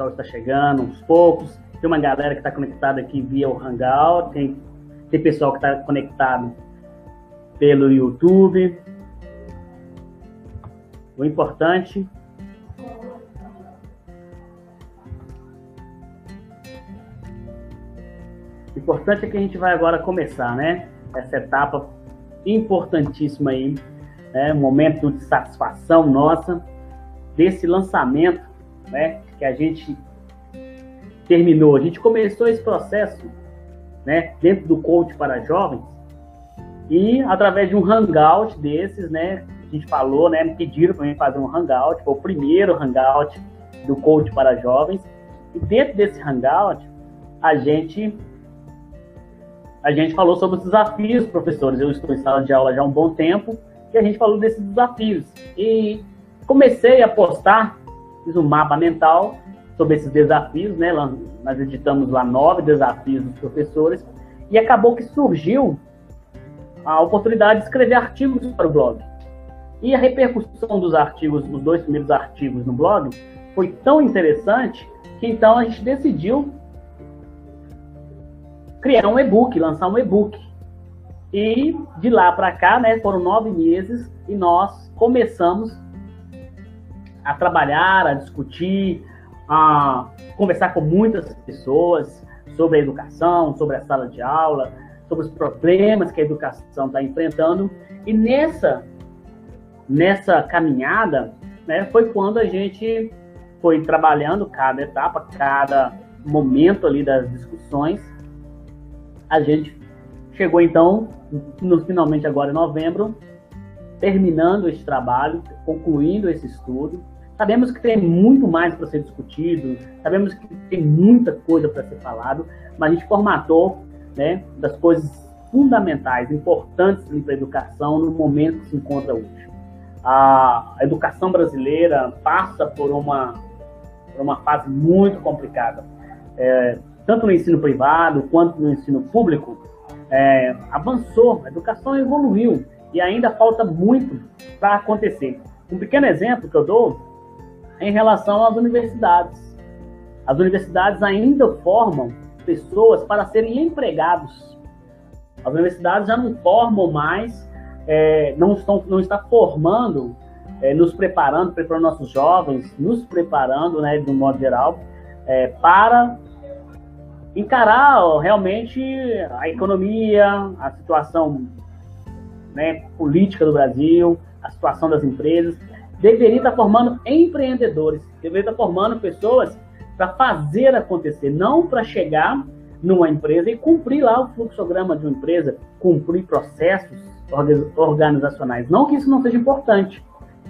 pessoal está chegando, uns poucos. Tem uma galera que está conectada aqui via o Hangout, tem, tem pessoal que está conectado pelo YouTube. O importante O importante é que a gente vai agora começar, né? Essa etapa importantíssima aí, né? Um momento de satisfação nossa desse lançamento, né? Que a gente terminou. A gente começou esse processo, né? Dentro do coach para jovens e através de um hangout desses, né? A gente falou, né? Me pediram para mim fazer um hangout, foi o primeiro hangout do coach para jovens. E dentro desse hangout, a gente a gente falou sobre os desafios, professores. Eu estou em sala de aula já há um bom tempo e a gente falou desses desafios. E comecei a postar, fiz um mapa mental sobre esses desafios, né? Nós editamos lá nove desafios dos professores e acabou que surgiu a oportunidade de escrever artigos para o blog. E a repercussão dos artigos, dos dois primeiros artigos no blog, foi tão interessante que então a gente decidiu criar um e-book, lançar um e-book. E de lá para cá, né, foram nove meses e nós começamos a trabalhar, a discutir, a conversar com muitas pessoas sobre a educação, sobre a sala de aula, sobre os problemas que a educação está enfrentando. E nessa, nessa caminhada, né, foi quando a gente foi trabalhando cada etapa, cada momento ali das discussões a gente chegou então, no, finalmente agora em novembro, terminando esse trabalho, concluindo esse estudo. Sabemos que tem muito mais para ser discutido, sabemos que tem muita coisa para ser falado, mas a gente formatou né, das coisas fundamentais, importantes para a educação no momento que se encontra hoje. A educação brasileira passa por uma, por uma fase muito complicada. É, tanto no ensino privado quanto no ensino público, é, avançou, a educação evoluiu e ainda falta muito para acontecer. Um pequeno exemplo que eu dou em relação às universidades. As universidades ainda formam pessoas para serem empregados. As universidades já não formam mais, é, não, estão, não está formando, é, nos preparando, preparando nossos jovens, nos preparando, né, de um modo geral, é, para encarar realmente a economia, a situação né, política do Brasil, a situação das empresas. Deveria estar formando empreendedores, deveria estar formando pessoas para fazer acontecer, não para chegar numa empresa e cumprir lá o fluxograma de uma empresa, cumprir processos organizacionais. Não que isso não seja importante,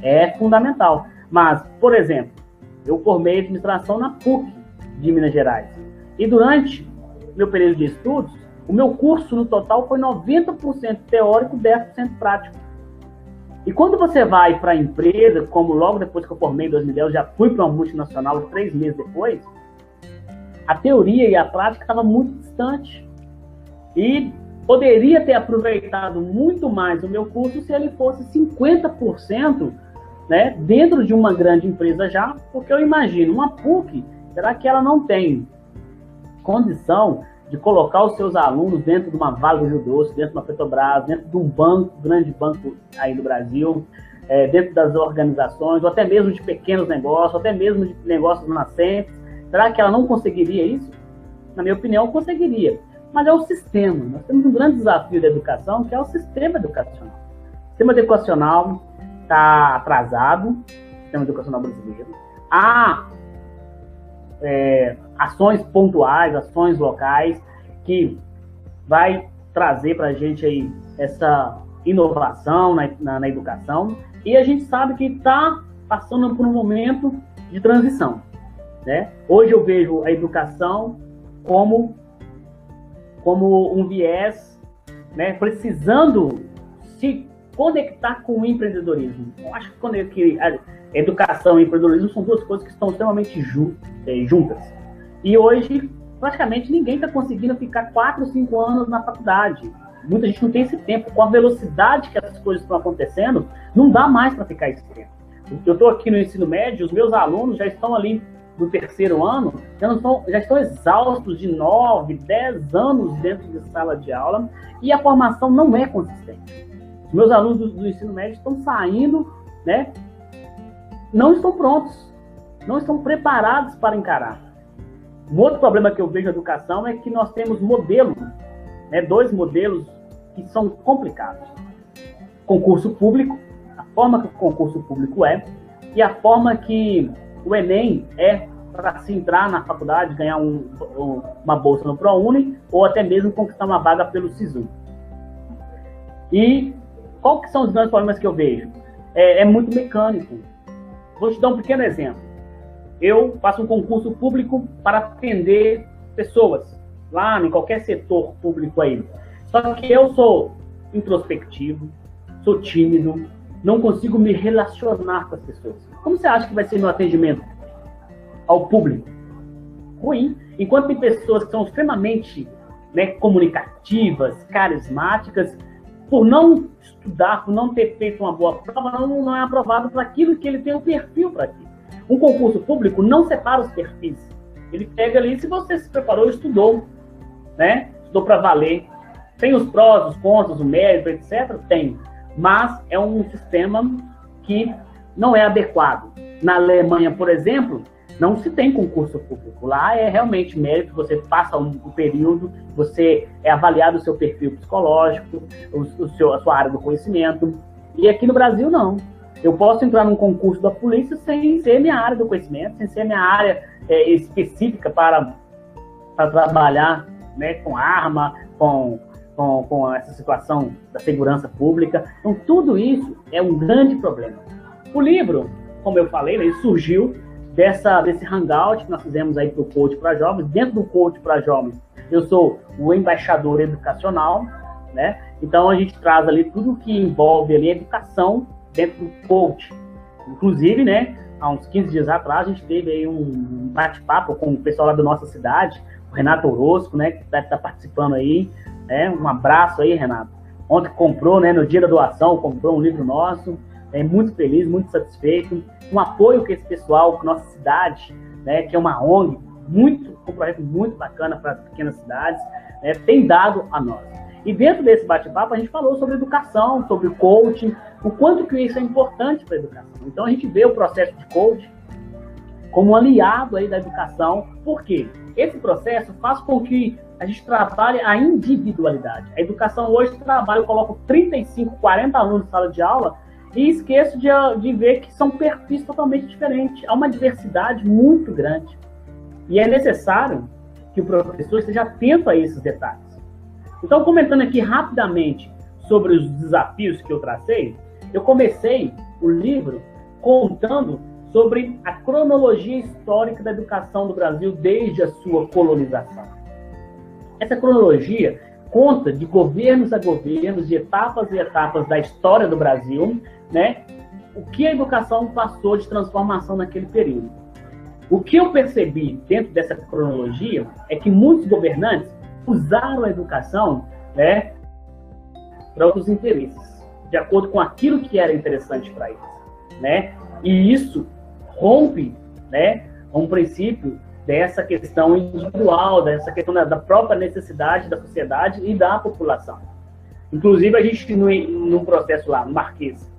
é fundamental. Mas, por exemplo, eu formei administração na PUC de Minas Gerais. E durante meu período de estudos, o meu curso no total foi 90% teórico, 10% prático. E quando você vai para a empresa, como logo depois que eu formei em 2010, eu já fui para uma multinacional três meses depois, a teoria e a prática estavam muito distante. E poderia ter aproveitado muito mais o meu curso se ele fosse 50% né, dentro de uma grande empresa já, porque eu imagino, uma PUC, será que ela não tem condição de colocar os seus alunos dentro de uma Vale do Rio Doce, dentro de uma Petrobras, dentro de um banco, grande banco aí do Brasil, é, dentro das organizações, ou até mesmo de pequenos negócios, ou até mesmo de negócios nascentes. Será que ela não conseguiria isso? Na minha opinião, conseguiria. Mas é o sistema. Nós temos um grande desafio da educação, que é o sistema educacional. O sistema educacional está atrasado, o sistema educacional brasileiro. Há é, ações pontuais, ações locais, que vai trazer para a gente aí essa inovação na, na, na, educação. E a gente sabe que está passando por um momento de transição. Né? Hoje eu vejo a educação como, como um viés, né, precisando se conectar com o empreendedorismo. Eu acho que a educação e empreendedorismo são duas coisas que estão extremamente é, juntas. E hoje, praticamente ninguém está conseguindo ficar 4, 5 anos na faculdade. Muita gente não tem esse tempo. Com a velocidade que as coisas estão acontecendo, não dá mais para ficar esse tempo. Eu estou aqui no ensino médio, os meus alunos já estão ali do terceiro ano já, não estão, já estão exaustos de 9, 10 anos dentro de sala de aula e a formação não é consistente. Os meus alunos do, do ensino médio estão saindo, né? Não estão prontos, não estão preparados para encarar. Um outro problema que eu vejo na educação é que nós temos modelos, né, dois modelos que são complicados. Concurso público, a forma que o concurso público é, e a forma que o Enem é para se entrar na faculdade, ganhar um, uma bolsa no ProUni, ou até mesmo conquistar uma vaga pelo SISU. E qual que são os grandes problemas que eu vejo? É, é muito mecânico. Vou te dar um pequeno exemplo. Eu faço um concurso público para atender pessoas, lá em qualquer setor público aí. Só que eu sou introspectivo, sou tímido, não consigo me relacionar com as pessoas. Como você acha que vai ser meu atendimento ao público? Ruim. Enquanto tem pessoas que são extremamente né, comunicativas, carismáticas, por não estudar, por não ter feito uma boa prova, não, não é aprovado para aquilo que ele tem o perfil para aquilo. Um concurso público não separa os perfis. Ele pega ali se você se preparou, estudou, né? Estudou para valer. Tem os prós, os contras, o mérito, etc. Tem mas é um sistema que não é adequado. Na Alemanha, por exemplo, não se tem concurso público. Lá é realmente mérito, você passa um, um período, você é avaliado o seu perfil psicológico, o, o seu, a sua área do conhecimento. E aqui no Brasil, não. Eu posso entrar num concurso da polícia sem ser minha área do conhecimento, sem ser minha área é, específica para, para trabalhar né, com arma, com com, com essa situação da segurança pública. Então, tudo isso é um grande problema. O livro, como eu falei, ele surgiu dessa, desse hangout que nós fizemos aí para o Coach para Jovens. Dentro do Coach para Jovens, eu sou o embaixador educacional, né? Então, a gente traz ali tudo que envolve ali educação dentro do Coach. Inclusive, né, há uns 15 dias atrás, a gente teve aí um bate-papo com o pessoal lá da nossa cidade, o Renato Orozco, né, que deve estar participando aí, né? Um abraço aí, Renato. Ontem comprou, né, no dia da doação, comprou um livro nosso. É muito feliz, muito satisfeito. Um apoio que esse pessoal, com nossa cidade, né, que é uma ONG, muito, um projeto muito bacana para as pequenas cidades, né, tem dado a nós. E dentro desse bate-papo a gente falou sobre educação, sobre coaching, o quanto que isso é importante para a educação. Então a gente vê o processo de coaching como um aliado aí da educação, por quê? Esse processo faz com que a gente trabalhe a individualidade. A educação hoje trabalha, eu coloco 35, 40 alunos na sala de aula e esqueço de, de ver que são perfis totalmente diferentes. Há uma diversidade muito grande. E é necessário que o professor esteja atento a esses detalhes. Então, comentando aqui rapidamente sobre os desafios que eu tracei, eu comecei o livro contando sobre a cronologia histórica da educação do Brasil desde a sua colonização. Essa cronologia conta de governos a governos, de etapas e etapas da história do Brasil, né? O que a educação passou de transformação naquele período. O que eu percebi dentro dessa cronologia é que muitos governantes usaram a educação, né, para outros interesses, de acordo com aquilo que era interessante para eles, né? E isso rompe né, um princípio dessa questão individual, dessa questão da, própria necessidade da sociedade e da população. Inclusive, a gente, no, no processo lá, Marquês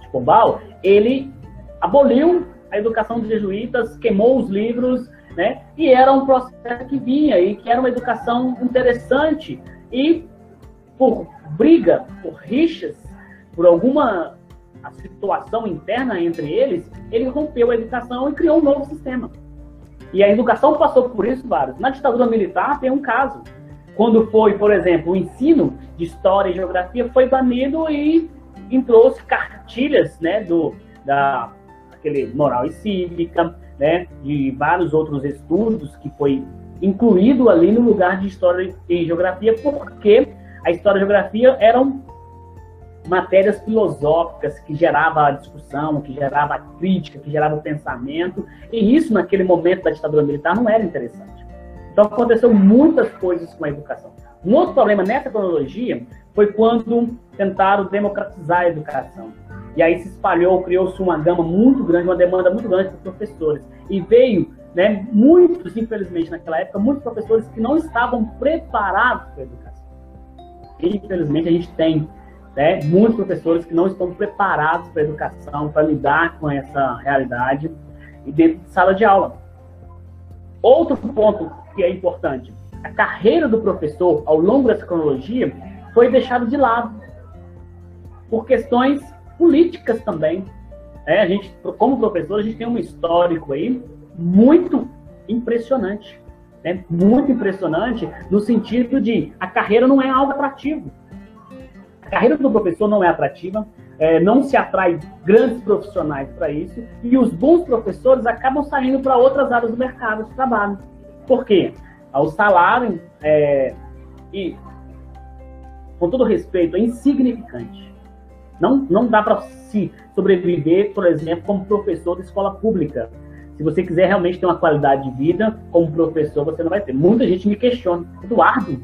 de Pombal, ele aboliu a educação dos jesuítas, queimou os livros, né? E era um processo que vinha e que era uma educação interessante e por briga, por rixas, por alguma situação interna entre eles, ele rompeu a educação e criou um novo sistema. E a educação passou por isso vários. Na ditadura militar tem um caso. Quando foi, por exemplo, o ensino de história e geografia foi banido e entrou-se cartilhas, né, do da aquele moral e cívica, né, de vários outros estudos que foi incluído ali no lugar de história e geografia, porque a história e geografia eram matérias filosóficas que gerava a discussão, que gerava a crítica, que gerava o pensamento, e isso naquele momento da ditadura militar não era interessante. Então aconteceu muitas coisas com a educação. Um outro problema nessa cronologia foi quando tentaram democratizar a educação. E aí se espalhou, criou-se uma gama muito grande, uma demanda muito grande para professores. E veio, né, muitos, infelizmente, naquela época, muitos professores que não estavam preparados para a educação. E, infelizmente, a gente tem né, muitos professores que não estão preparados para a educação, para lidar com essa realidade e dentro de sala de aula. Outro ponto que é importante, a carreira do professor ao longo dessa cronologia foi deixada de lado por questões políticas também. É, a gente, como professor, a gente tem um histórico aí muito impressionante. Né? Muito impressionante no sentido de a carreira não é algo atrativo. A carreira do professor não é atrativa, é, não se atrai grandes profissionais para isso, e os bons professores acabam saindo para outras áreas do mercado de trabalho. Por quê? O salário, é, e com todo respeito, é insignificante. Não, não dá para se sobreviver, por exemplo, como professor de escola pública. Se você quiser realmente ter uma qualidade de vida como professor, você não vai ter. Muita gente me questiona. Eduardo,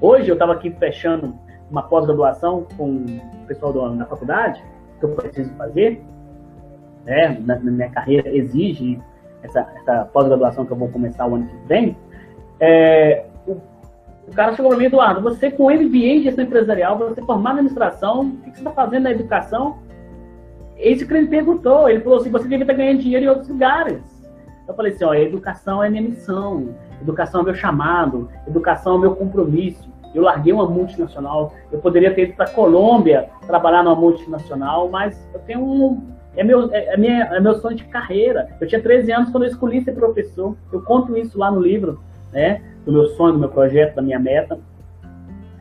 hoje eu estava aqui fechando uma pós-graduação com o pessoal do, da faculdade, que eu preciso fazer, né, na, na minha carreira exige essa, essa pós-graduação que eu vou começar o ano que vem. É, o cara chegou para mim, Eduardo, você com MBA em gestão empresarial, você formado em administração, o que você está fazendo na educação? Esse cliente perguntou, ele falou assim, você devia estar ganhando dinheiro em outros lugares. Eu falei assim, ó, educação é minha missão, educação é meu chamado, educação é meu compromisso. Eu larguei uma multinacional, eu poderia ter ido para Colômbia trabalhar numa multinacional, mas eu tenho um, é meu, é, é, minha, é meu sonho de carreira. Eu tinha 13 anos quando eu escolhi ser professor. Eu conto isso lá no livro, né? do meu sonho, do meu projeto, da minha meta.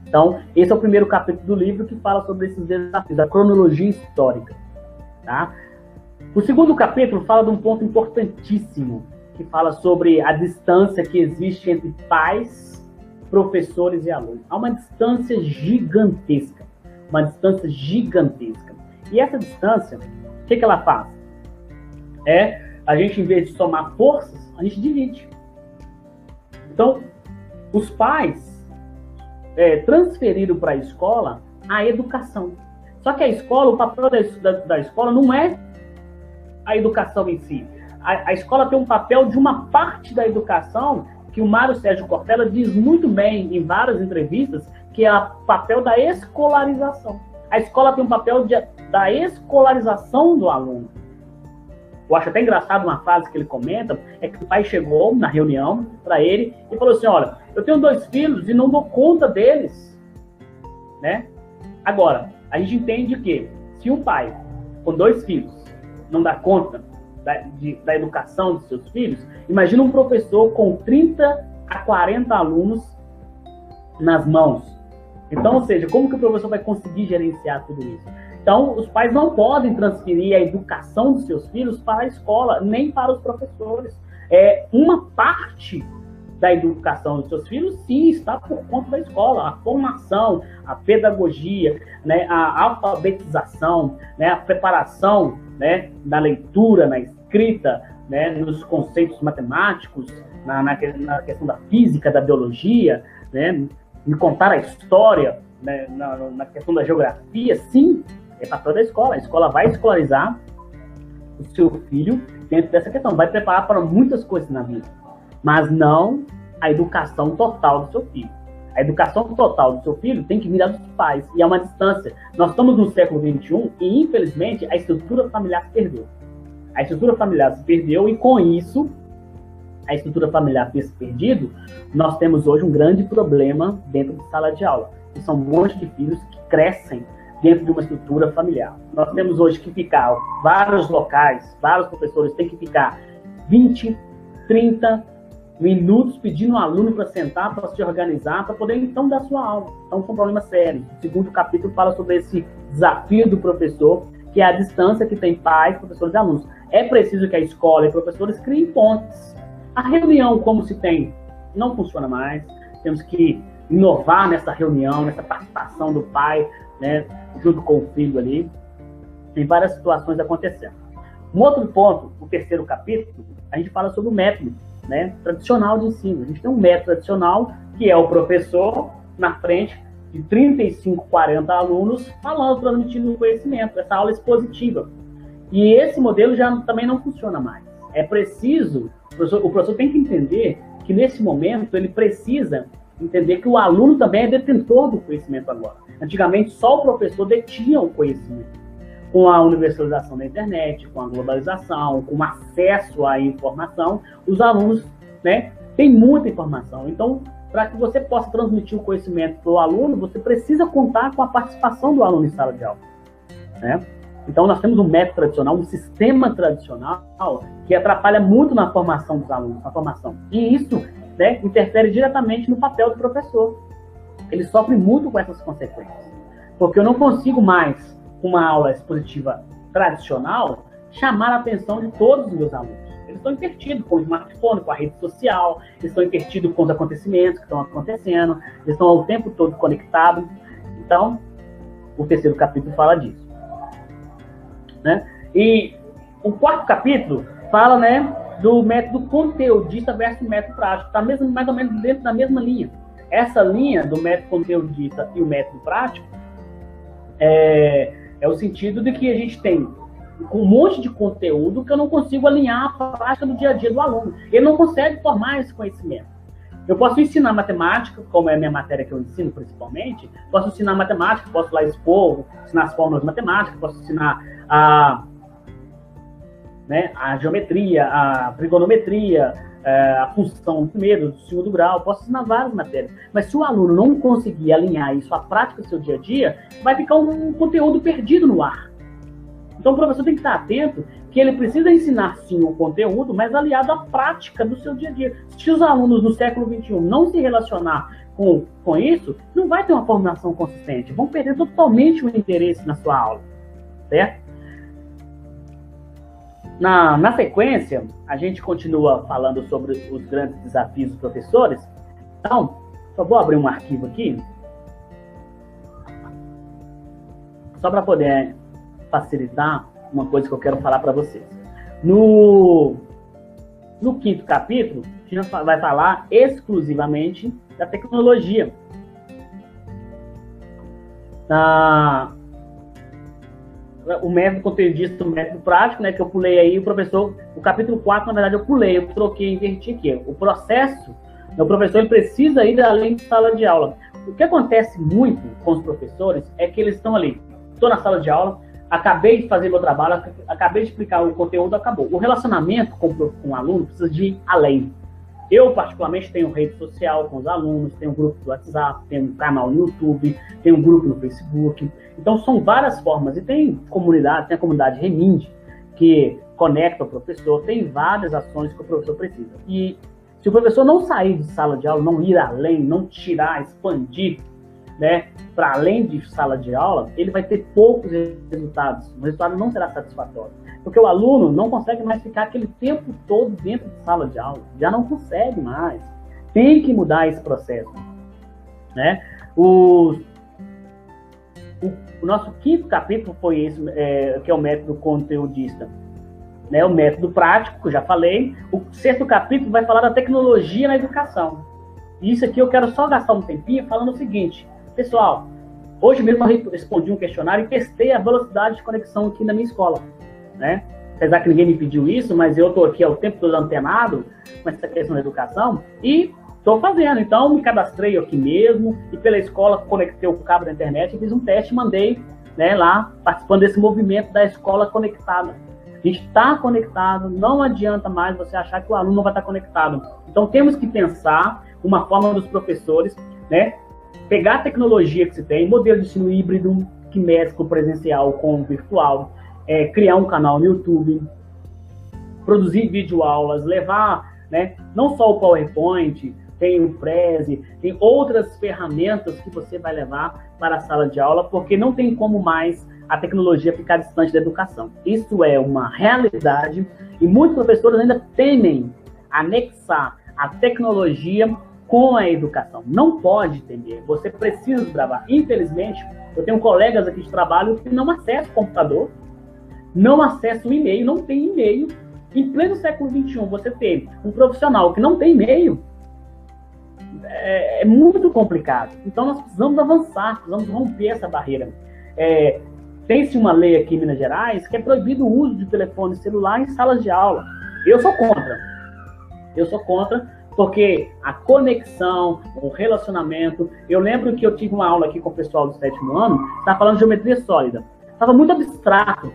Então, esse é o primeiro capítulo do livro que fala sobre esses desafios, a cronologia histórica. Tá? O segundo capítulo fala de um ponto importantíssimo, que fala sobre a distância que existe entre pais, professores e alunos. Há uma distância gigantesca, uma distância gigantesca. E essa distância, o que, que ela faz? É, a gente, em vez de somar forças, a gente divide. Então, os pais é, transferiram para a escola a educação. Só que a escola, o papel da, da, da escola não é a educação em si. A, a, escola tem um papel de uma parte da educação que o Mário Sérgio Cortella diz muito bem em várias entrevistas, que é o papel da escolarização. A escola tem um papel de, da escolarização do aluno. Eu acho até engraçado uma frase que ele comenta, é que o pai chegou na reunião para ele e falou assim, olha, eu tenho dois filhos e não dou conta deles, né? Agora, a gente entende que se um pai com dois filhos não dá conta da, de, da educação de seus filhos, imagina um professor com 30 a 40 alunos nas mãos. Então, ou seja, como que o professor vai conseguir gerenciar tudo isso? Então, os pais não podem transferir a educação dos seus filhos para a escola, nem para os professores. É uma parte da educação dos seus filhos, sim, está por conta da escola. A formação, a pedagogia, né, a alfabetização, né, a preparação né, na leitura, na escrita, né, nos conceitos matemáticos, na, na, na questão da física, da biologia, né, me contar a história, né, na, na questão da geografia, sim, é papel da escola. A escola vai escolarizar o seu filho dentro dessa questão, vai preparar para muitas coisas na vida, mas não a educação total do seu filho. A educação total do seu filho tem que vir dos pais, e é uma distância. Nós estamos no século XXI e, infelizmente, a estrutura familiar se perdeu. A estrutura familiar se perdeu e, com isso, a estrutura familiar ter se perdido, nós temos hoje um grande problema dentro de sala de aula. Que são um monte de filhos que crescem dentro de uma estrutura familiar. Nós temos hoje que ficar, vários locais, vários professores têm que ficar 20, 30 minutos pedindo um aluno para sentar, para se organizar, para poder então dar sua aula. Então, são problemas sérios. O segundo capítulo fala sobre esse desafio do professor, que é a distância que tem pais, professores e alunos. É preciso que a escola e professores criem pontes. A reunião, como se tem, não funciona mais. Temos que inovar nessa reunião, nessa participação do pai, né, junto com o filho ali. Tem várias situações acontecendo. Um outro ponto, o terceiro capítulo, a gente fala sobre o método né, tradicional de ensino. A gente tem um método tradicional, que é o professor na frente, de 35, 40 alunos falando, transmitindo conhecimento, essa aula expositiva. E esse modelo já também não funciona mais. É preciso, o professor, o professor tem que entender que nesse momento ele precisa entender que o aluno também é detentor do conhecimento agora. Antigamente só o professor detinha o conhecimento. Com a universalização da internet, com a globalização, com o acesso à informação, os alunos né, têm muita informação. Então, para que você possa transmitir o conhecimento para o aluno, você precisa contar com a participação do aluno em sala de aula. Né? Então, nós temos um método tradicional, um sistema tradicional que atrapalha muito na formação dos alunos, na formação. E isso né, interfere diretamente no papel do professor. Ele sofre muito com essas consequências. Porque eu não consigo mais, com uma aula expositiva tradicional, chamar a atenção de todos os meus alunos. Eles estão intertidos com o smartphone, com a rede social, eles estão intertidos com os acontecimentos que estão acontecendo, eles estão o tempo todo conectados. Então, o terceiro capítulo fala disso. Né? E o quarto capítulo fala né, do método conteudista versus método prático. Está mais ou menos dentro da mesma linha. Essa linha do método conteudista e o método prático é, é o sentido de que a gente tem um monte de conteúdo que eu não consigo alinhar à prática do dia a dia do aluno. Ele não consegue formar esse conhecimento. Eu posso ensinar matemática, como é a minha matéria que eu ensino principalmente, posso ensinar matemática, posso lá expor, ensinar as fórmulas de matemática, posso ensinar a, né, a geometria, a trigonometria, é, a função do primeiro, do segundo grau, posso ensinar várias matérias. Mas se o aluno não conseguir alinhar isso à prática do seu dia a dia, vai ficar um conteúdo perdido no ar. Então o professor tem que estar atento que ele precisa ensinar sim o conteúdo, mas aliado à prática do seu dia a dia. Se os alunos do século XXI não se relacionar com, com isso, não vai ter uma formação consistente, vão perder totalmente o interesse na sua aula, certo? Na, na sequência, a gente continua falando sobre os grandes desafios dos professores. Então, só vou abrir um arquivo aqui, só para poder facilitar uma coisa que eu quero falar para vocês. No, no quinto capítulo, a gente vai falar exclusivamente da tecnologia. Ah, o método conteudista, o método prático, né, que eu pulei aí, o professor, o capítulo 4, na verdade, eu pulei, eu troquei, inverti aqui. O processo, o professor ele precisa ir além de sala de aula. O que acontece muito com os professores é que eles estão ali, estou na sala de aula, acabei de fazer meu trabalho, acabei de explicar o conteúdo, acabou. O relacionamento com, com o aluno precisa de ir além. Eu, particularmente, tenho rede social com os alunos, tenho um grupo do WhatsApp, tenho um canal no YouTube, tenho um grupo no Facebook. Então, são várias formas. E tem comunidade, tem a comunidade Reminde, que conecta o professor, tem várias ações que o professor precisa. E se o professor não sair de sala de aula, não ir além, não tirar, expandir né, para além de sala de aula, ele vai ter poucos resultados. O resultado não será satisfatório. Porque o aluno não consegue mais ficar aquele tempo todo dentro de sala de aula. Já não consegue mais. Tem que mudar esse processo. Né? O, o, o nosso quinto capítulo foi esse, é, que é o método conteudista. Né, o método prático, que eu já falei. O sexto capítulo vai falar da tecnologia na educação. E isso aqui eu quero só gastar um tempinho falando o seguinte: Pessoal, hoje mesmo eu respondi um questionário e testei a velocidade de conexão aqui na minha escola, né? Apesar que ninguém me pediu isso, mas eu estou aqui ao tempo todo antenado com essa questão da educação e estou fazendo. Então, me cadastrei aqui mesmo e pela escola conectei o cabo da internet, fiz um teste mandei né, lá, participando desse movimento da escola conectada. A gente está conectado, não adianta mais você achar que o aluno não vai estar conectado. Então, temos que pensar uma forma dos professores né, pegar a tecnologia que se tem, modelo de ensino híbrido, que mescla o presencial com o virtual, é, criar um canal no YouTube, produzir videoaulas, levar né, não só o PowerPoint, tem o Prezi, tem outras ferramentas que você vai levar para a sala de aula, porque não tem como mais a tecnologia ficar distante da educação. Isso é uma realidade e muitos professores ainda temem anexar a tecnologia com a educação. Não pode temer, você precisa gravar. Infelizmente, eu tenho colegas aqui de trabalho que não acessam computador, não acessam o e-mail, não tem e-mail. Em pleno século XXI, você ter um profissional que não tem e-mail, é, é, muito complicado. Então nós precisamos avançar, precisamos romper essa barreira. É, Tem-se uma lei aqui em Minas Gerais que é proibido o uso de telefone celular em salas de aula. Eu sou contra. Eu sou contra porque a conexão, o relacionamento. Eu lembro que eu tive uma aula aqui com o pessoal do sétimo ano, estava falando de geometria sólida. Estava muito abstrato.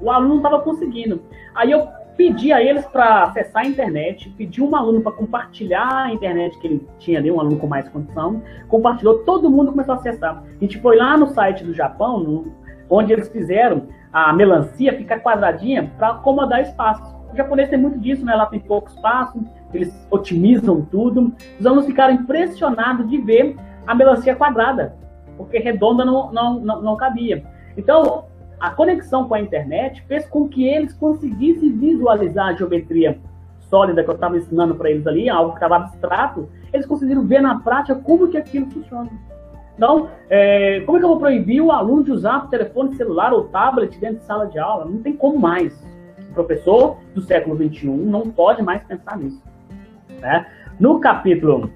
O aluno não estava conseguindo. Aí eu pedi a eles para acessar a internet, pedi um aluno para compartilhar a internet que ele tinha ali, um aluno com mais condição, compartilhou, todo mundo começou a acessar. A gente foi lá no site do Japão, no, onde eles fizeram a melancia ficar quadradinha para acomodar espaço. O japonês tem muito disso, né? Lá tem pouco espaço, eles otimizam tudo. Os alunos ficaram impressionados de ver a melancia quadrada, porque redonda não, não, não, não cabia. Então, a conexão com a internet fez com que eles conseguissem visualizar a geometria sólida que eu estava ensinando para eles ali, algo que estava abstrato, eles conseguiram ver na prática como que aquilo funciona. Então, é, como é que eu vou proibir o aluno de usar o telefone celular ou tablet dentro de sala de aula? Não tem como mais. O professor do século XXI não pode mais pensar nisso. Né? No capítulo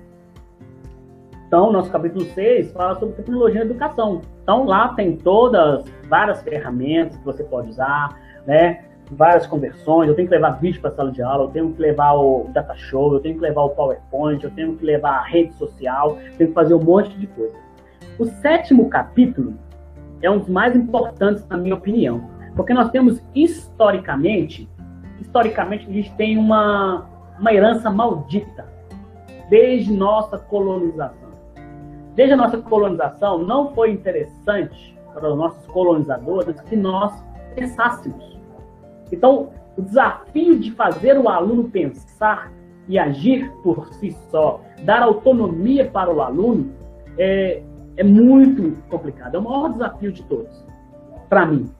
então, nosso capítulo 6 fala sobre tecnologia e educação. Então, lá tem todas, várias ferramentas que você pode usar, né? Várias conversões. Eu tenho que levar vídeo para a sala de aula, eu tenho que levar o data show, eu tenho que levar o PowerPoint, eu tenho que levar a rede social, tenho que fazer um monte de coisa. O sétimo capítulo é um dos mais importantes, na minha opinião, porque nós temos historicamente, historicamente a gente tem uma, uma herança maldita desde nossa colonização. Desde a nossa colonização, não foi interessante para os nossos colonizadores que nós pensássemos. Então, o desafio de fazer o aluno pensar e agir por si só, dar autonomia para o aluno, é, é muito complicado. É o maior desafio de todos, para mim.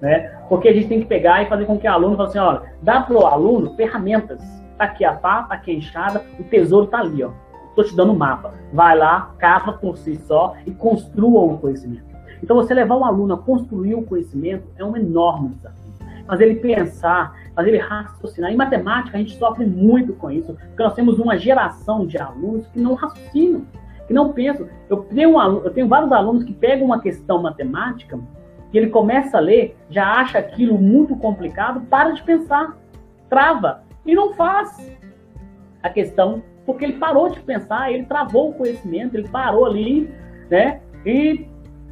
Né? Porque a gente tem que pegar e fazer com que o aluno fale assim, olha, dá para o aluno ferramentas. Tá aqui a pá, tá aqui a enxada, o tesouro tá ali, ó. Estou te dando um mapa. Vai lá, cava por si só e construa o conhecimento. Então, você levar um aluno a construir o conhecimento é um enorme desafio. Fazer ele pensar, fazer ele raciocinar. Em matemática, a gente sofre muito com isso, porque nós temos uma geração de alunos que não raciocinam, que não pensam. Eu tenho, um aluno, eu tenho vários alunos que pegam uma questão matemática, que ele começa a ler, já acha aquilo muito complicado, para de pensar, trava e não faz a questão porque ele parou de pensar, ele travou o conhecimento, ele parou ali, né? E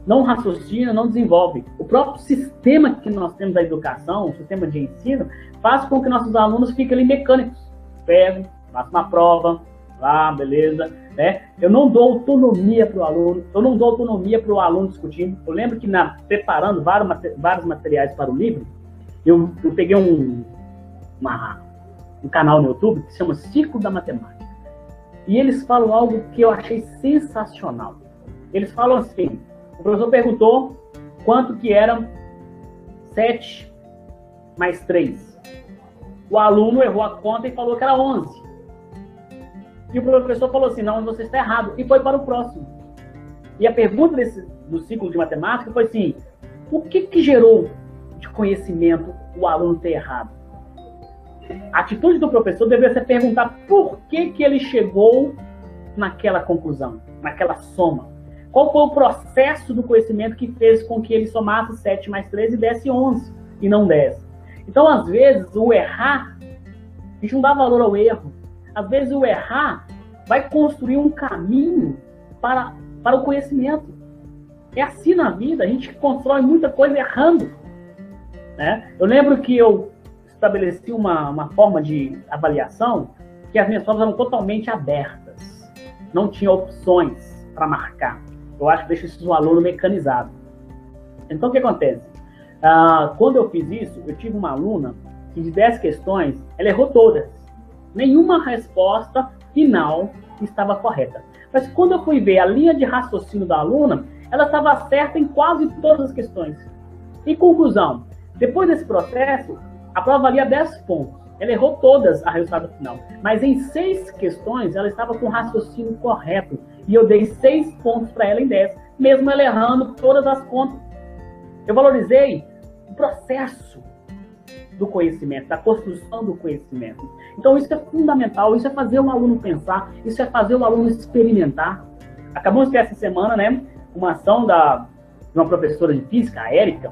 não raciocina, não desenvolve. O próprio sistema que nós temos da educação, o sistema de ensino, faz com que nossos alunos fiquem ali mecânicos. Pego, faço uma prova, lá, beleza, né? Eu não dou autonomia para o aluno, eu não dou autonomia para o aluno discutindo. Eu lembro que na, preparando vários, vários materiais para o livro, eu, eu peguei um, uma, um canal no YouTube que se chama Ciclo da Matemática. E eles falam algo que eu achei sensacional. Eles falam assim: o professor perguntou quanto que eram 7 mais 3. O aluno errou a conta e falou que era 11. E o professor falou assim: não, você está errado. E foi para o próximo. E a pergunta desse, do ciclo de matemática foi assim: o que, que gerou de conhecimento o aluno ter errado? A atitude do professor deveria ser perguntar por que, que ele chegou naquela conclusão, naquela soma. Qual foi o processo do conhecimento que fez com que ele somasse 7 mais 3 e desse 11 e não 10? Então, às vezes, o errar, a gente não dá valor ao erro. Às vezes, o errar vai construir um caminho para, para o conhecimento. É assim na vida, a gente constrói muita coisa errando. Né? Eu lembro que eu estabeleci uma, uma forma de avaliação que as minhas provas eram totalmente abertas. Não tinha opções para marcar. Eu acho que deixa isso um aluno mecanizado. Então, o que acontece? Ah, quando eu fiz isso, eu tive uma aluna que de 10 questões, ela errou todas. Nenhuma resposta final estava correta. Mas quando eu fui ver a linha de raciocínio da aluna, ela estava certa em quase todas as questões. Em conclusão, depois desse processo, a prova valia 10 pontos. Ela errou todas a resultado final. Mas em seis questões, ela estava com o raciocínio correto. E eu dei seis pontos para ela em 10, mesmo ela errando todas as contas. Eu valorizei o processo do conhecimento, da construção do conhecimento. Então isso é fundamental, isso é fazer o aluno pensar, isso é fazer o aluno experimentar. Acabamos de ter essa semana, né, uma ação da, de uma professora de física, a Érica,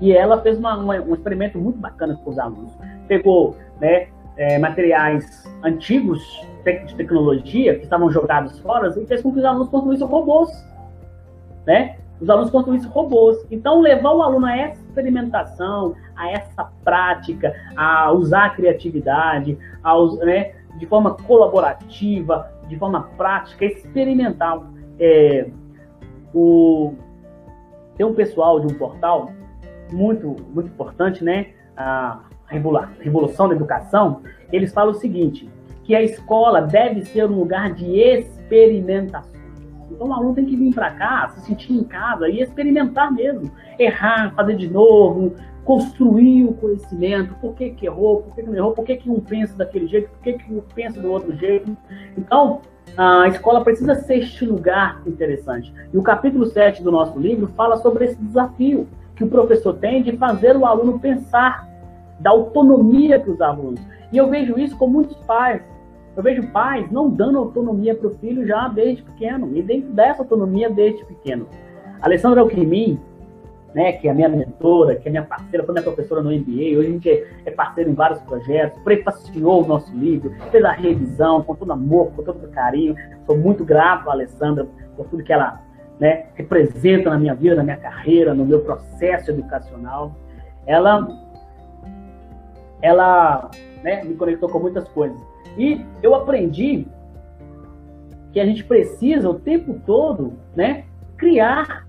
e ela fez uma, uma, um experimento muito bacana com os alunos. Pegou né, é, materiais antigos de tecnologia que estavam jogados fora e fez com que os alunos construíssem robôs. Né? Os alunos construíssem robôs. Então, levar o aluno a essa experimentação, a essa prática, a usar a criatividade, a, né, de forma colaborativa, de forma prática, experimental. É, o, tem um pessoal de um portal muito, muito importante, né? A Revolução da Educação, eles falam o seguinte, que a escola deve ser um lugar de experimentação. Então o aluno tem que vir para cá, se sentir em casa e experimentar mesmo. Errar, fazer de novo, construir o conhecimento, por que, que errou, por que, que não errou, por que, que um pensa daquele jeito, por que, que um pensa do outro jeito. Então, a escola precisa ser este lugar interessante. E o capítulo 7 do nosso livro fala sobre esse desafio que o professor tem de fazer o aluno pensar, da autonomia para os alunos. E eu vejo isso com muitos pais. Eu vejo pais não dando autonomia para o filho já desde pequeno, e dentro dessa autonomia desde pequeno. A Alessandra Alcrimin, né, que é a minha mentora, que é minha parceira, foi minha professora no MBA, hoje a gente é parceiro em vários projetos, prefaciou o nosso livro, fez a revisão com todo amor, com todo carinho. Sou muito grato à Alessandra por tudo que ela né, representa na minha vida, na minha carreira, no meu processo educacional. Ela, ela né, me conectou com muitas coisas. E eu aprendi que a gente precisa o tempo todo né, criar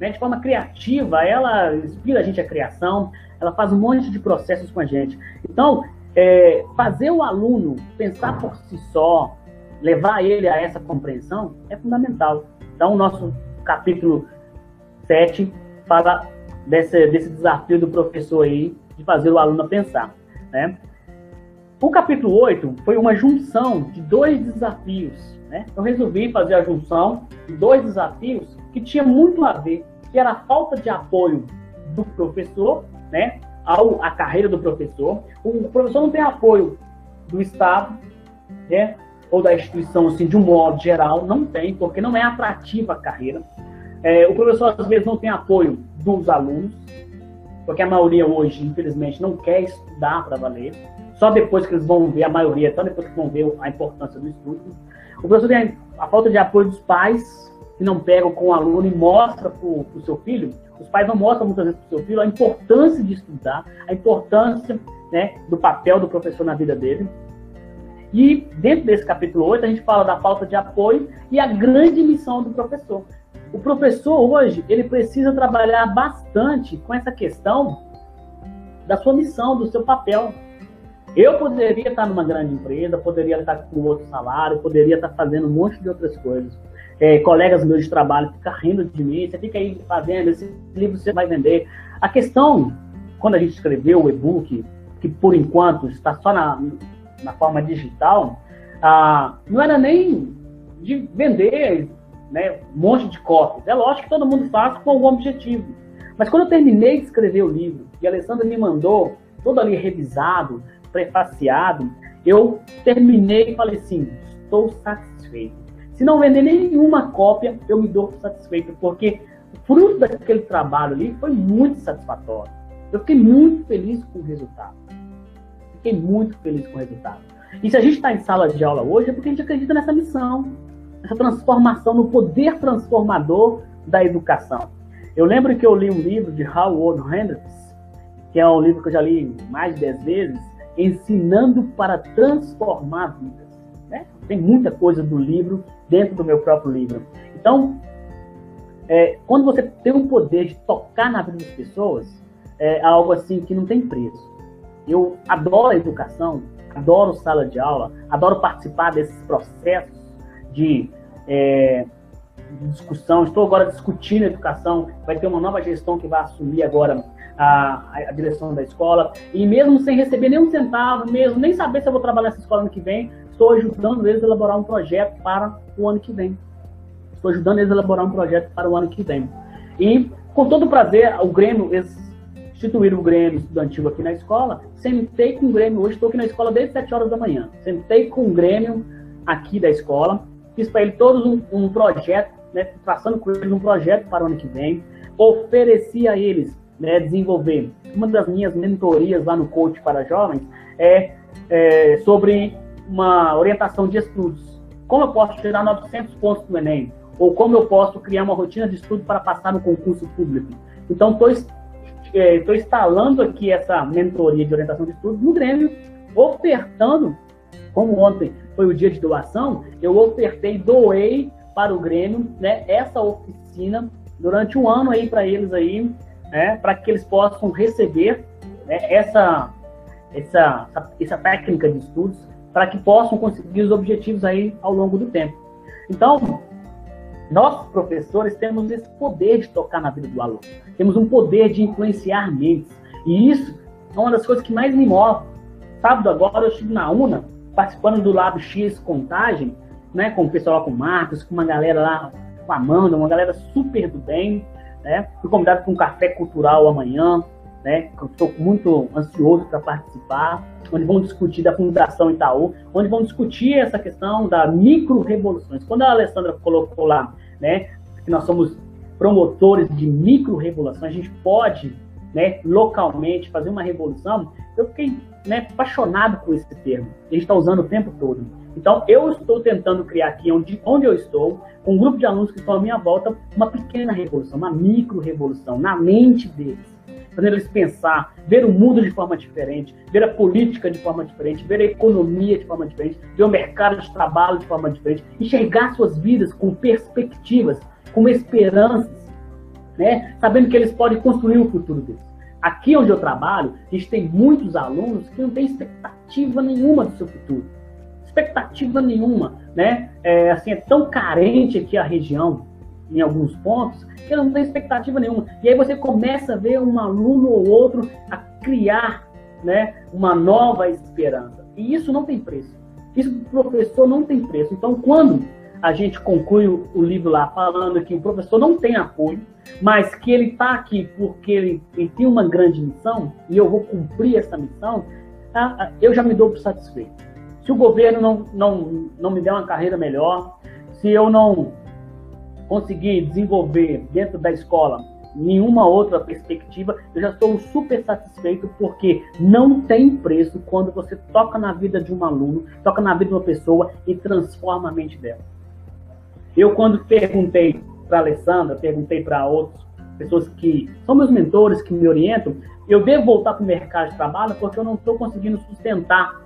né, de forma criativa. Ela inspira a gente a criação, ela faz um monte de processos com a gente. Então, é, fazer o aluno pensar por si só, levar ele a essa compreensão é fundamental. Então, o nosso capítulo 7 fala desse, desse desafio do professor aí de fazer o aluno pensar. Né? O capítulo 8 foi uma junção de dois desafios. Né? Eu resolvi fazer a junção de dois desafios que tinha muito a ver, que era a falta de apoio do professor, né, ao, a carreira do professor. O professor não tem apoio do Estado, né, ou da instituição, assim, de um modo geral, não tem, porque não é atrativa a carreira. É, o professor, às vezes, não tem apoio dos alunos, porque a maioria hoje, infelizmente, não quer estudar para valer. Só depois que eles vão ver, a maioria, só depois que vão ver a importância do estudo. O professor tem a falta de apoio dos pais, que não pegam com o aluno e mostra para o seu filho. Os pais não mostram muitas vezes para o seu filho a importância de estudar, a importância né, do papel do professor na vida dele. E dentro desse capítulo 8, a gente fala da falta de apoio e a grande missão do professor. O professor hoje, ele precisa trabalhar bastante com essa questão da sua missão, do seu papel. Eu poderia estar numa grande empresa, poderia estar com outro salário, poderia estar fazendo um monte de outras coisas. É, colegas meus de trabalho ficam rindo de mim, você fica aí fazendo, esse livro você vai vender. A questão, quando a gente escreveu o e-book, que por enquanto está só na, na forma digital, ah, não era nem de vender né, um monte de cópias. É lógico que todo mundo faz com algum objetivo. Mas quando eu terminei de escrever o livro e a Alessandra me mandou todo ali revisado, prefaciado, eu terminei e falei assim: estou satisfeito. Se não vender nenhuma cópia, eu me dou satisfeito, porque o fruto daquele trabalho ali foi muito satisfatório. Eu fiquei muito feliz com o resultado. Fiquei muito feliz com o resultado. E se a gente está em sala de aula hoje, é porque a gente acredita nessa missão, nessa transformação, no poder transformador da educação. Eu lembro que eu li um livro de Howard Hendricks, que é um livro que eu já li mais de 10 vezes, Ensinando para Transformar Vidas. Né? Tem muita coisa do livro dentro do meu próprio livro. Então, é, quando você tem o poder de tocar na vida das pessoas, é algo assim que não tem preço. Eu adoro a educação, adoro sala de aula, adoro participar desses processos de, é, discussão. Estou agora discutindo a educação, vai ter uma nova gestão que vai assumir agora a, a, direção da escola. E mesmo sem receber nenhum centavo, mesmo nem saber se eu vou trabalhar nessa escola ano que vem, estou ajudando eles a elaborar um projeto para o ano que vem. Estou ajudando eles a elaborar um projeto para o ano que vem. E, com todo prazer, o Grêmio instituíram o Grêmio estudantil aqui na escola, sentei com o Grêmio, hoje estou aqui na escola desde 7 horas da manhã, sentei com o Grêmio aqui da escola, fiz para ele todos um, um projeto, né, traçando com eles um projeto para o ano que vem, ofereci a eles né, desenvolver uma das minhas mentorias lá no Coach para Jovens é, é sobre uma orientação de estudos. Como eu posso tirar 900 pontos do Enem? Ou como eu posso criar uma rotina de estudo para passar no concurso público? Então, estou é, instalando aqui essa mentoria de orientação de estudos no Grêmio, ofertando, como ontem foi o dia de doação, eu ofertei, doei para o Grêmio né, essa oficina durante um ano aí para eles aí, né, para que eles possam receber né, essa, essa, essa técnica de estudos para que possam conseguir os objetivos aí ao longo do tempo. Então, nós, professores, temos esse poder de tocar na vida do aluno. Temos um poder de influenciar mentes. E isso é uma das coisas que mais me move. Sábado agora eu estive na UNA, participando do Lado X Contagem, né, com o pessoal lá com o Marcos, com uma galera lá, com a Amanda, uma galera super do bem. Né? Fui convidado para um café cultural amanhã, né? Estou muito ansioso para participar, onde vão discutir da Fundação Itaú, onde vão discutir essa questão da micro-revoluções. Quando a Alessandra colocou lá, né, que nós somos promotores de micro-revoluções, a gente pode, né, localmente fazer uma revolução, eu fiquei né, apaixonado por esse termo. A gente está usando o tempo todo. Então, eu estou tentando criar aqui, onde, onde eu estou, com um grupo de alunos que estão à minha volta, uma pequena revolução, uma micro-revolução na mente deles fazer eles pensar, ver o mundo de forma diferente, ver a política de forma diferente, ver a economia de forma diferente, ver o mercado de trabalho de forma diferente, enxergar suas vidas com perspectivas, com esperanças, né? sabendo que eles podem construir o futuro deles. Aqui onde eu trabalho, a gente tem muitos alunos que não têm expectativa nenhuma do seu futuro. Expectativa nenhuma, né? É, assim, é tão carente aqui a região, em alguns pontos, que não tem expectativa nenhuma. E aí você começa a ver um aluno ou outro a criar né, uma nova esperança. E isso não tem preço. Isso o professor não tem preço. Então, quando a gente conclui o livro lá falando que o professor não tem apoio, mas que ele está aqui porque ele, ele, tem uma grande missão e eu vou cumprir essa missão, eu já me dou por satisfeito. Se o governo não, não, não me der uma carreira melhor, se eu não conseguir desenvolver dentro da escola nenhuma outra perspectiva, eu já estou super satisfeito porque não tem preço quando você toca na vida de um aluno, toca na vida de uma pessoa e transforma a mente dela. Eu quando perguntei para Alessandra, perguntei para outras pessoas que são meus mentores, que me orientam, eu devo voltar para o mercado de trabalho porque eu não estou conseguindo sustentar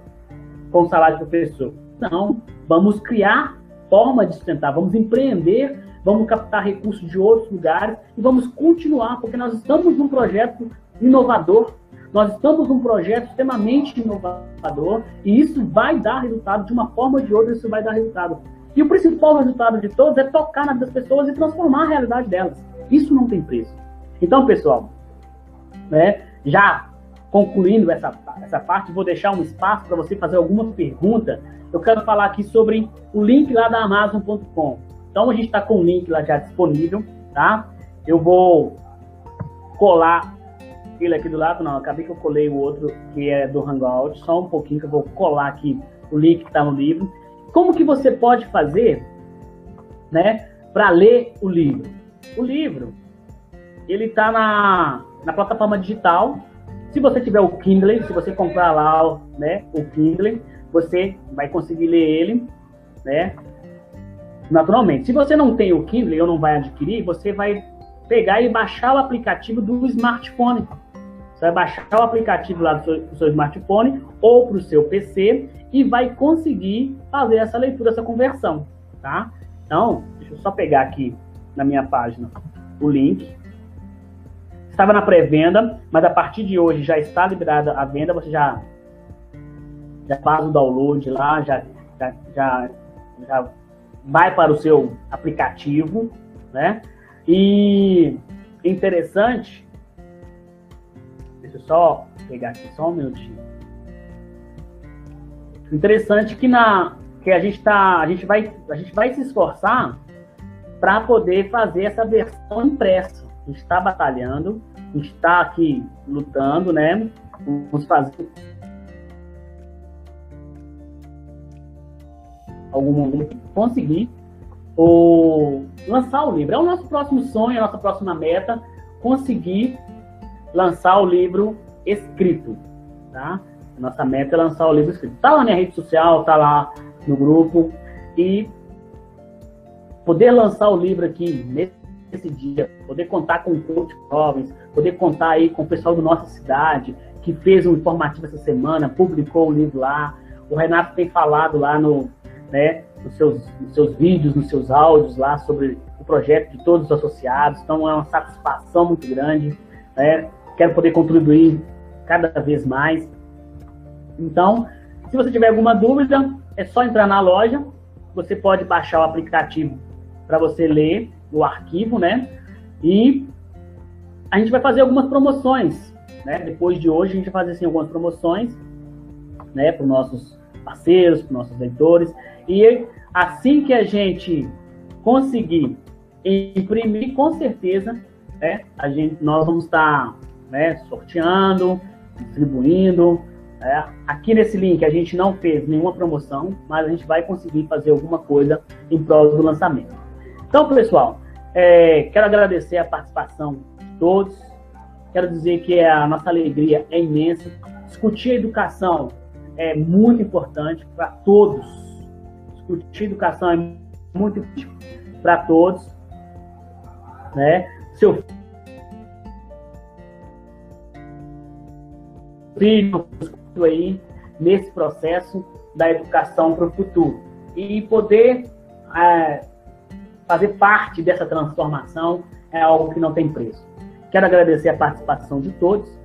com o salário de professor. Não, vamos criar forma de sustentar, vamos empreender vamos captar recursos de outros lugares e vamos continuar, porque nós estamos num projeto inovador, nós estamos num projeto extremamente inovador e isso vai dar resultado de uma forma ou de outra, isso vai dar resultado. E o principal resultado de todos é tocar nas pessoas e transformar a realidade delas. Isso não tem preço. Então, pessoal, né, já concluindo essa, essa parte, vou deixar um espaço para você fazer alguma pergunta. Eu quero falar aqui sobre o link lá da Amazon.com. Então a gente está com o link lá já disponível, tá? Eu vou colar ele aqui do lado, não, acabei que eu colei o outro que é do Hangout, só um pouquinho que eu vou colar aqui o link que está no livro. Como que você pode fazer, né, para ler o livro? O livro, ele está na, na plataforma digital. Se você tiver o Kindle, se você comprar lá, né, o Kindle, você vai conseguir ler ele, né? Naturalmente. Se você não tem o Kindle ou não vai adquirir, você vai pegar e baixar o aplicativo do smartphone. Você vai baixar o aplicativo lá do seu, do seu smartphone ou para o seu PC e vai conseguir fazer essa leitura, essa conversão, tá? Então, deixa eu só pegar aqui na minha página o link. Estava na pré-venda, mas a partir de hoje já está liberada a venda. Você já, já faz o download lá, já, já, já, já vai para o seu aplicativo, né? E interessante, deixa eu só pegar aqui só um minutinho. Interessante que na que a gente tá, a gente vai, a gente vai se esforçar para poder fazer essa versão impressa. A gente está batalhando, A gente está aqui lutando, né? Vamos fazer algum momento conseguir o, lançar o livro. É o nosso próximo sonho, a nossa próxima meta, conseguir lançar o livro escrito, tá? A nossa meta é lançar o livro escrito. Tá lá na rede social, tá lá no grupo e poder lançar o livro aqui nesse dia, poder contar com coach jovens, poder contar aí com o pessoal da nossa cidade que fez um informativo essa semana, publicou o livro lá. O Renato tem falado lá no, né, nos, seus, nos seus vídeos, nos seus áudios lá sobre o projeto de todos os associados. Então é uma satisfação muito grande. Né? Quero poder contribuir cada vez mais. Então, se você tiver alguma dúvida, é só entrar na loja. Você pode baixar o aplicativo para você ler o arquivo, né? E a gente vai fazer algumas promoções, né? Depois de hoje a gente vai fazer assim, algumas promoções, né? Para os nossos parceiros, para os nossos leitores. E assim que a gente conseguir imprimir, com certeza, né, a gente, nós vamos estar né, sorteando, distribuindo. Né. Aqui nesse link a gente não fez nenhuma promoção, mas a gente vai conseguir fazer alguma coisa em prol do lançamento. Então, pessoal, é, quero agradecer a participação de todos. Quero dizer que a nossa alegria é imensa. Discutir a educação é muito importante para todos. Discutir educação é muito para todos. Né? Seu filho aí nesse processo da educação para o futuro e poder é, fazer parte dessa transformação é algo que não tem preço. Quero agradecer a participação de todos.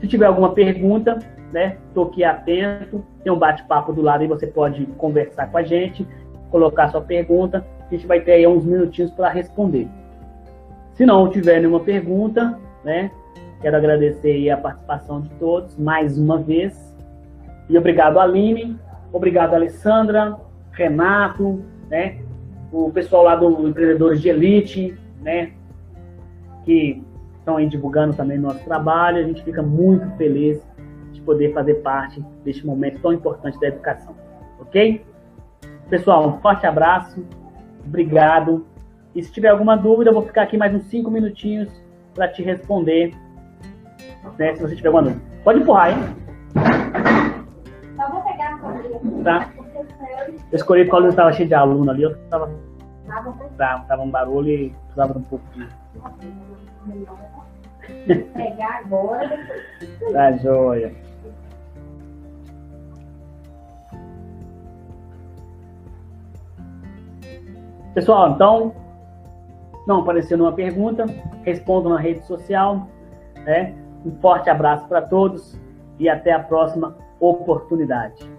Se tiver alguma pergunta, né? Estou aqui atento, tem um bate-papo do lado e você pode conversar com a gente, colocar sua pergunta, a gente vai ter aí uns minutinhos para responder. Se não tiver nenhuma pergunta, né? Quero agradecer a participação de todos mais uma vez. E obrigado, Aline, obrigado, Alessandra, Renato, né? O pessoal lá do Empreendedores de Elite, né? Que estão aí divulgando também nosso trabalho. A gente fica muito feliz poder fazer parte deste momento tão importante da educação. Ok? Pessoal, um forte abraço, obrigado. E se tiver alguma dúvida, eu vou ficar aqui mais uns cinco minutinhos para te responder. Né, se você tiver alguma dúvida. Pode empurrar, hein? Só vou pegar a Tá. Eu escolhi qual estava cheio de aluno ali, eu estava. Tá, tava um barulho e precisava de um pouco de. Pegar agora. Tá joia. Pessoal, então, não apareceu nenhuma pergunta, respondam na rede social. Né? Um forte abraço para todos e até a próxima oportunidade.